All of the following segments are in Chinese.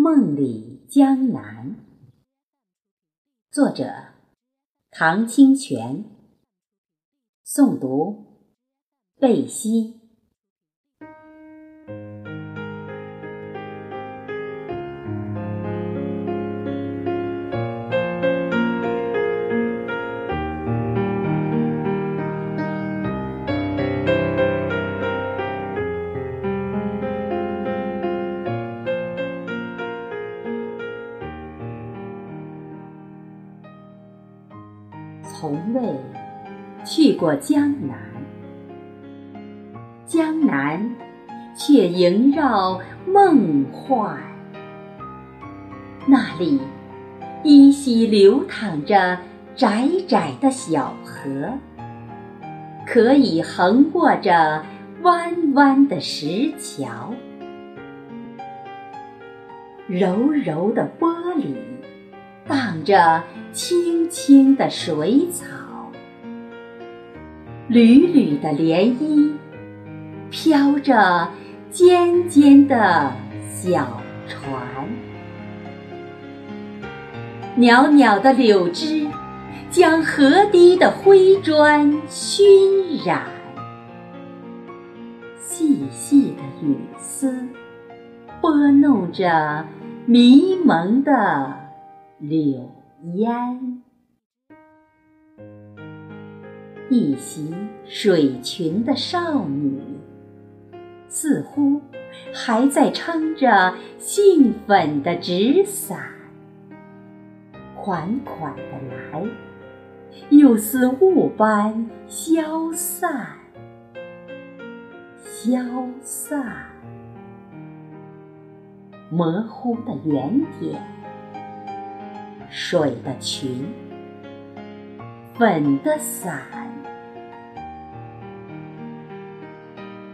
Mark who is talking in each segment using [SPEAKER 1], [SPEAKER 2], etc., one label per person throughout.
[SPEAKER 1] 梦里江南，作者唐清泉，诵读贝西。从未去过江南，江南却萦绕梦幻。那里依稀流淌着窄窄的小河，可以横过着弯弯的石桥，柔柔的波里。荡着青青的水草，缕缕的涟漪，飘着尖尖的小船。袅袅的柳枝将河堤的灰砖熏染，细细的雨丝拨弄着迷蒙的。柳烟，一袭水裙的少女，似乎还在撑着杏粉的纸伞，款款的来，又似雾般消散，消散，模糊的圆点。水的裙，粉的伞。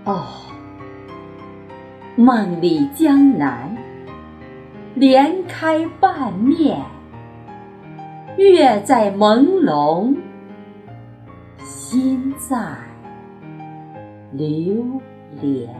[SPEAKER 1] 哦，梦里江南，莲开半面，月在朦胧，心在流连。